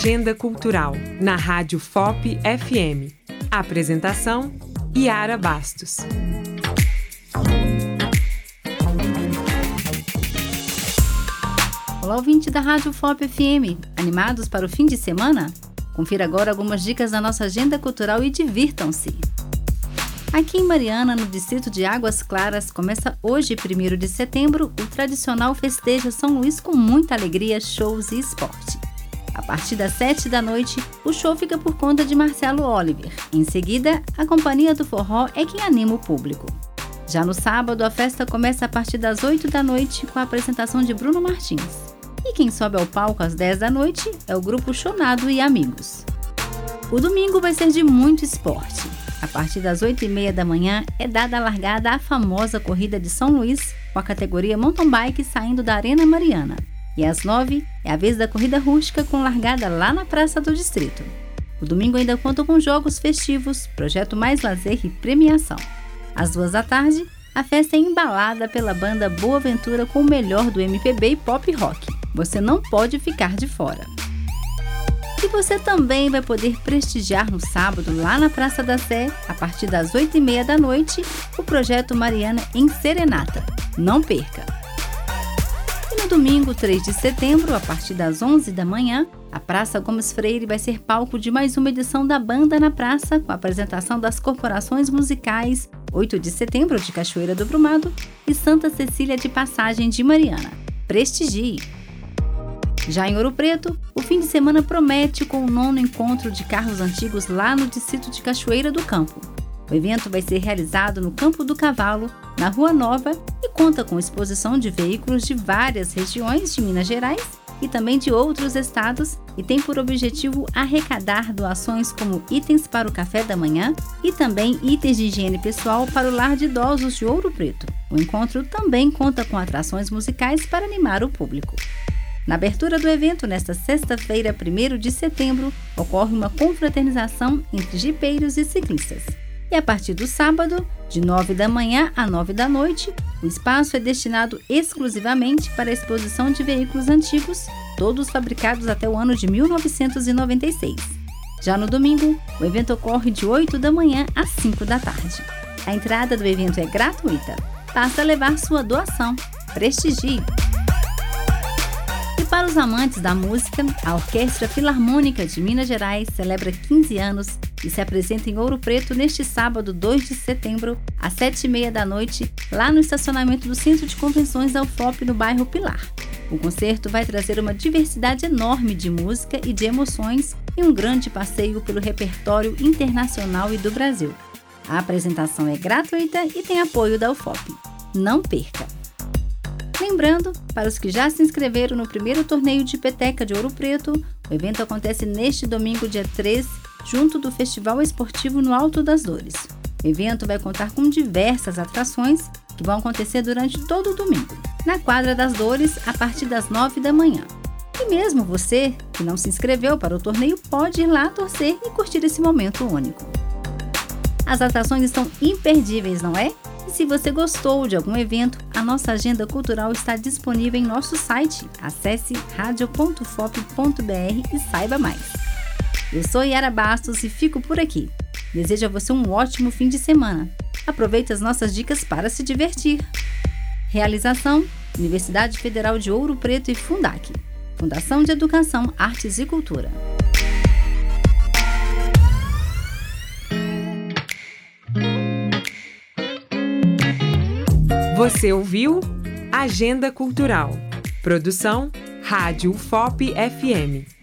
Agenda Cultural, na Rádio FOP FM. Apresentação: Yara Bastos. Olá, ouvinte da Rádio FOP FM. Animados para o fim de semana? Confira agora algumas dicas da nossa agenda cultural e divirtam-se. Aqui em Mariana, no distrito de Águas Claras, começa hoje, 1 de setembro, o tradicional festejo São Luís com muita alegria, shows e esporte. A partir das 7 da noite, o show fica por conta de Marcelo Oliver. Em seguida, a Companhia do Forró é quem anima o público. Já no sábado, a festa começa a partir das 8 da noite com a apresentação de Bruno Martins. E quem sobe ao palco às 10 da noite é o grupo Chonado e Amigos. O domingo vai ser de muito esporte. A partir das 8 e meia da manhã é dada a largada à famosa corrida de São Luís, com a categoria mountain bike saindo da Arena Mariana. E às 9 é a vez da corrida rústica com largada lá na Praça do Distrito. O domingo ainda conta com jogos festivos, projeto Mais Lazer e premiação. Às duas da tarde, a festa é embalada pela banda Boa Ventura com o melhor do MPB e pop rock. Você não pode ficar de fora. E você também vai poder prestigiar no sábado, lá na Praça da Sé, a partir das 8h30 da noite, o projeto Mariana em Serenata. Não perca! Domingo, 3 de setembro, a partir das 11 da manhã, a Praça Gomes Freire vai ser palco de mais uma edição da Banda na Praça, com a apresentação das corporações musicais 8 de setembro de Cachoeira do Brumado e Santa Cecília de Passagem de Mariana. Prestigie! Já em Ouro Preto, o fim de semana promete com o nono encontro de carros antigos lá no distrito de Cachoeira do Campo. O evento vai ser realizado no Campo do Cavalo, na Rua Nova, e conta com exposição de veículos de várias regiões de Minas Gerais e também de outros estados e tem por objetivo arrecadar doações como itens para o café da manhã e também itens de higiene pessoal para o lar de idosos de Ouro Preto. O encontro também conta com atrações musicais para animar o público. Na abertura do evento, nesta sexta-feira, 1 de setembro, ocorre uma confraternização entre jipeiros e ciclistas. E a partir do sábado, de 9 da manhã a 9 da noite, o espaço é destinado exclusivamente para a exposição de veículos antigos, todos fabricados até o ano de 1996. Já no domingo, o evento ocorre de 8 da manhã às 5 da tarde. A entrada do evento é gratuita. Basta levar sua doação. Prestigie! Para os amantes da música, a Orquestra Filarmônica de Minas Gerais celebra 15 anos e se apresenta em Ouro Preto neste sábado, 2 de setembro, às 7h30 da noite, lá no estacionamento do Centro de Convenções da UFOP, no bairro Pilar. O concerto vai trazer uma diversidade enorme de música e de emoções e um grande passeio pelo repertório internacional e do Brasil. A apresentação é gratuita e tem apoio da UFOP. Não perca! Lembrando, para os que já se inscreveram no primeiro torneio de peteca de Ouro Preto, o evento acontece neste domingo, dia 3, junto do Festival Esportivo no Alto das Dores. O evento vai contar com diversas atrações que vão acontecer durante todo o domingo, na Quadra das Dores, a partir das 9 da manhã. E mesmo você que não se inscreveu para o torneio pode ir lá torcer e curtir esse momento único. As atrações estão imperdíveis, não é? E se você gostou de algum evento, a nossa agenda cultural está disponível em nosso site. Acesse radio.fop.br e saiba mais. Eu sou Yara Bastos e fico por aqui. Desejo a você um ótimo fim de semana. Aproveite as nossas dicas para se divertir. Realização: Universidade Federal de Ouro Preto e Fundac. Fundação de Educação, Artes e Cultura. Você ouviu Agenda Cultural. Produção Rádio FOP FM.